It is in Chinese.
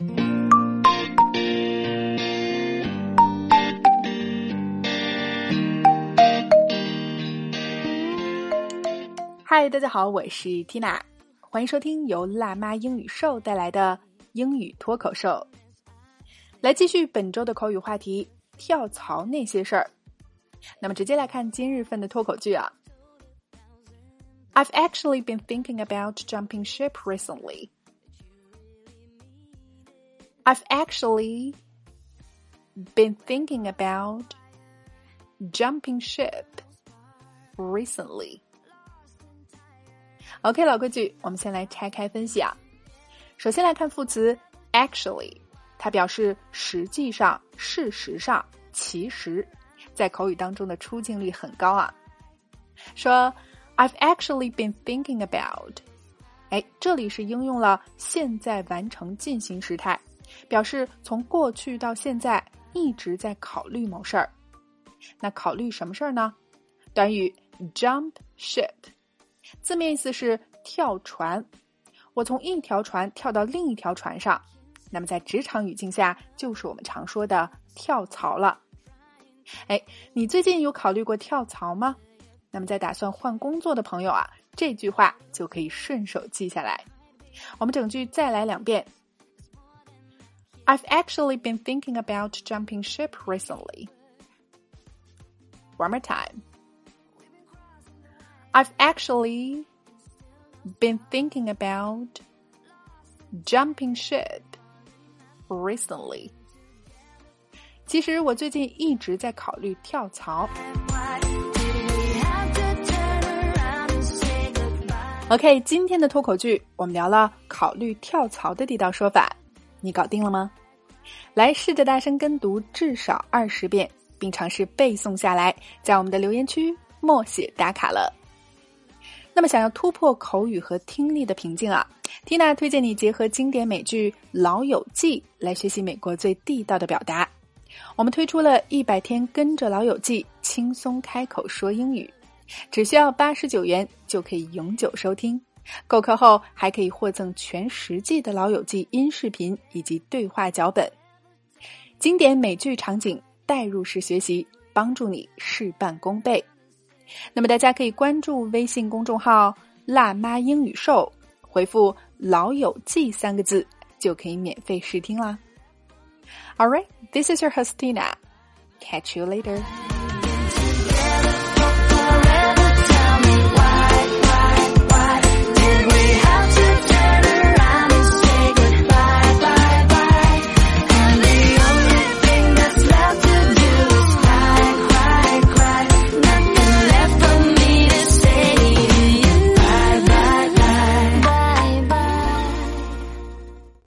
嗨，大家好，我是 Tina，欢迎收听由辣妈英语秀带来的英语脱口秀。来继续本周的口语话题：跳槽那些事儿。那么直接来看今日份的脱口剧啊。I've actually been thinking about jumping ship recently. I've actually been thinking about jumping ship recently. OK，老规矩，我们先来拆开分析啊。首先来看副词 actually，它表示实际上、事实上、其实，在口语当中的出镜率很高啊。说 I've actually been thinking about，哎，这里是应用了现在完成进行时态，表示从过去到现在一直在考虑某事儿。那考虑什么事儿呢？短语 jump ship。字面意思是跳船，我从一条船跳到另一条船上。那么在职场语境下，就是我们常说的跳槽了。哎，你最近有考虑过跳槽吗？那么在打算换工作的朋友啊，这句话就可以顺手记下来。我们整句再来两遍。I've actually been thinking about jumping ship recently. One more time. I've actually been thinking about jumping ship recently. 其实我最近一直在考虑跳槽。OK，今天的脱口剧我们聊了考虑跳槽的地道说法， 你搞定了吗？来试着大声跟读至少二十遍，并尝试背诵下来，在我们的留言区默写打卡了。那么，想要突破口语和听力的瓶颈啊，Tina 推荐你结合经典美剧《老友记》来学习美国最地道的表达。我们推出了一百天跟着老友记轻松开口说英语，只需要八十九元就可以永久收听。购课后还可以获赠全十季的老友记音视频以及对话脚本，经典美剧场景代入式学习，帮助你事半功倍。那么大家可以关注微信公众号“辣妈英语秀”，回复“老友记”三个字就可以免费试听啦。All right, this is your host Tina. Catch you later.